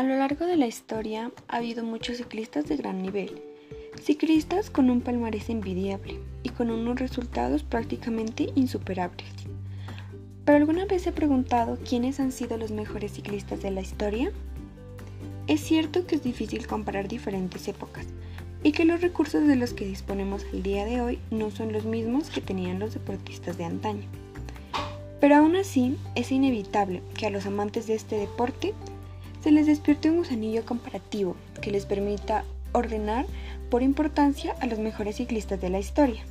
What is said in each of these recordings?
A lo largo de la historia ha habido muchos ciclistas de gran nivel, ciclistas con un palmarés envidiable y con unos resultados prácticamente insuperables. ¿Pero alguna vez he preguntado quiénes han sido los mejores ciclistas de la historia? Es cierto que es difícil comparar diferentes épocas y que los recursos de los que disponemos el día de hoy no son los mismos que tenían los deportistas de antaño. Pero aún así es inevitable que a los amantes de este deporte se les despierte un gusanillo comparativo que les permita ordenar por importancia a los mejores ciclistas de la historia.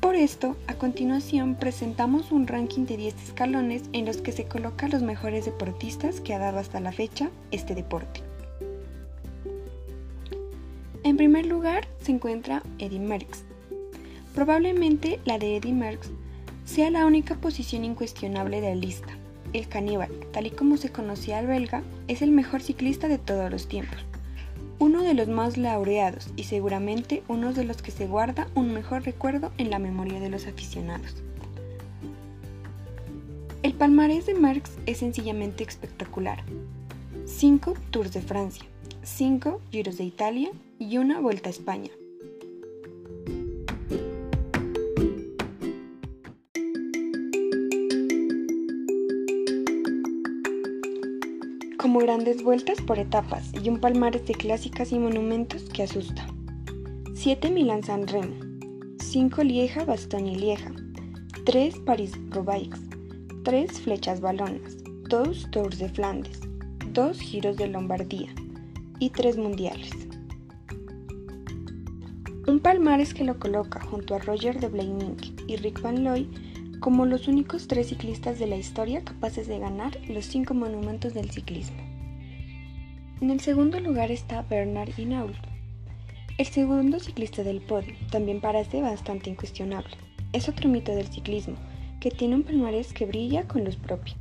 Por esto, a continuación presentamos un ranking de 10 escalones en los que se colocan los mejores deportistas que ha dado hasta la fecha este deporte. En primer lugar se encuentra Eddie Merckx. Probablemente la de Eddie Merckx sea la única posición incuestionable de la lista, el caníbal, tal y como se conocía al belga, es el mejor ciclista de todos los tiempos. Uno de los más laureados y seguramente uno de los que se guarda un mejor recuerdo en la memoria de los aficionados. El palmarés de Marx es sencillamente espectacular. Cinco Tours de Francia, cinco Giros de Italia y una Vuelta a España. Como grandes vueltas por etapas y un palmarés de clásicas y monumentos que asusta. 7 Milán-San Remo, 5 Lieja, Bastogne Lieja, 3 París-Roubaix, 3 Flechas Balonas, 2 Tours de Flandes, 2 Giros de Lombardía y 3 Mundiales. Un palmarés que lo coloca junto a Roger de Blaming y Rick Van Looy como los únicos tres ciclistas de la historia capaces de ganar los cinco monumentos del ciclismo. En el segundo lugar está Bernard Hinault, el segundo ciclista del podio, también parece bastante incuestionable. Es otro mito del ciclismo, que tiene un palmarés que brilla con luz propia.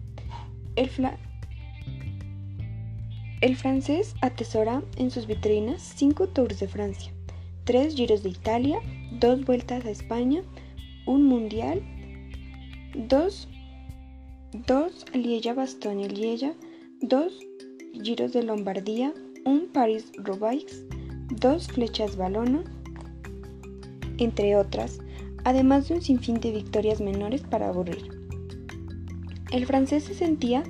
El, el francés atesora en sus vitrinas cinco Tours de Francia, tres Giros de Italia, dos Vueltas a España, un Mundial 2, 2 Lieja-Bastogne Lieja, 2 Giros de Lombardía, 1 Paris-Roubaix, 2 Flechas Balona, entre otras, además de un sinfín de victorias menores para aburrir. El francés se sentía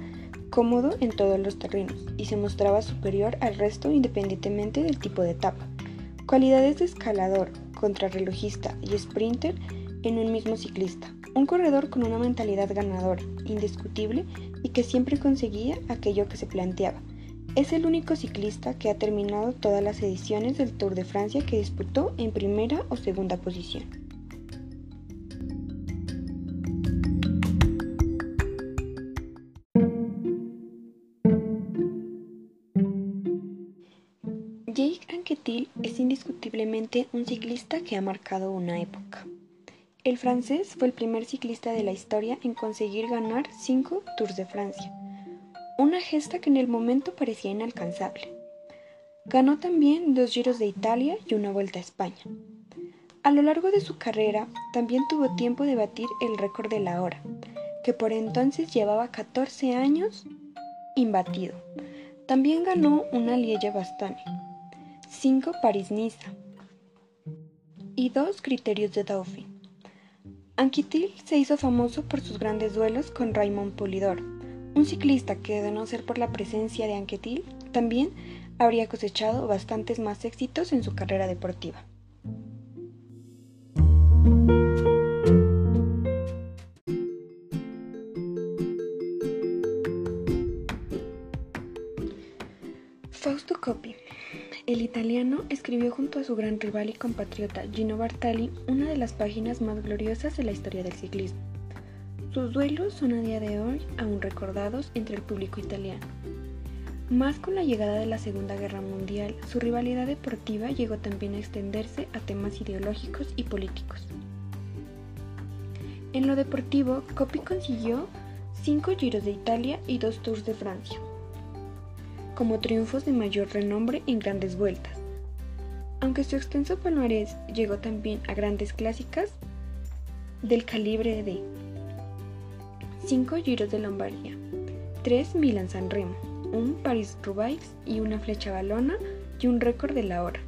cómodo en todos los terrenos y se mostraba superior al resto independientemente del tipo de etapa. Cualidades de escalador, contrarrelojista y sprinter en un mismo ciclista. Un corredor con una mentalidad ganadora, indiscutible y que siempre conseguía aquello que se planteaba. Es el único ciclista que ha terminado todas las ediciones del Tour de Francia que disputó en primera o segunda posición. Jake Anquetil es indiscutiblemente un ciclista que ha marcado una época. El francés fue el primer ciclista de la historia en conseguir ganar cinco Tours de Francia, una gesta que en el momento parecía inalcanzable. Ganó también dos Giros de Italia y una Vuelta a España. A lo largo de su carrera también tuvo tiempo de batir el récord de la hora, que por entonces llevaba 14 años imbatido. También ganó una Lieja Bastogne, cinco París-Niza y dos Criterios de Dauphin. Anquetil se hizo famoso por sus grandes duelos con Raymond Polidor, un ciclista que de no ser por la presencia de Anquetil, también habría cosechado bastantes más éxitos en su carrera deportiva. Italiano escribió junto a su gran rival y compatriota Gino Bartali una de las páginas más gloriosas de la historia del ciclismo. Sus duelos son a día de hoy aún recordados entre el público italiano. Más con la llegada de la Segunda Guerra Mundial, su rivalidad deportiva llegó también a extenderse a temas ideológicos y políticos. En lo deportivo, Coppi consiguió cinco Giros de Italia y dos Tours de Francia como triunfos de mayor renombre en grandes vueltas. Aunque su extenso palmarés llegó también a grandes clásicas del calibre de 5 Giros de Lombardía, 3 Milan San Remo, un Paris-Roubaix y una flecha balona y un récord de la hora.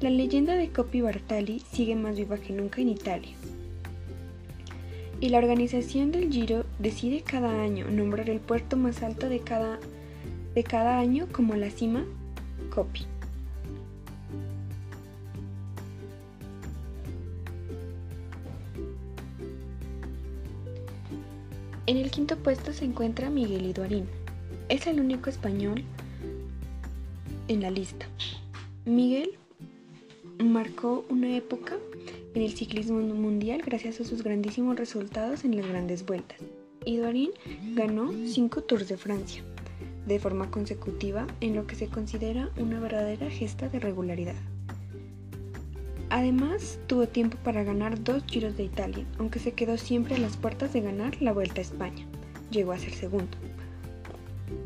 La leyenda de Coppi Bartali sigue más viva que nunca en Italia. Y la organización del Giro decide cada año nombrar el puerto más alto de cada, de cada año como la cima Coppi. En el quinto puesto se encuentra Miguel Iduarín. Es el único español en la lista. Miguel marcó una época en el ciclismo mundial gracias a sus grandísimos resultados en las grandes vueltas. Iduarín ganó cinco Tours de Francia de forma consecutiva en lo que se considera una verdadera gesta de regularidad. Además, tuvo tiempo para ganar dos Giros de Italia, aunque se quedó siempre a las puertas de ganar la Vuelta a España. Llegó a ser segundo.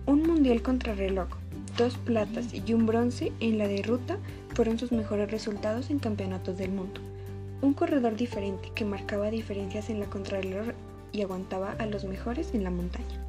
Un mundial contrarreloj, dos platas y un bronce en la de ruta fueron sus mejores resultados en campeonatos del mundo. Un corredor diferente que marcaba diferencias en la contrarreloj y aguantaba a los mejores en la montaña.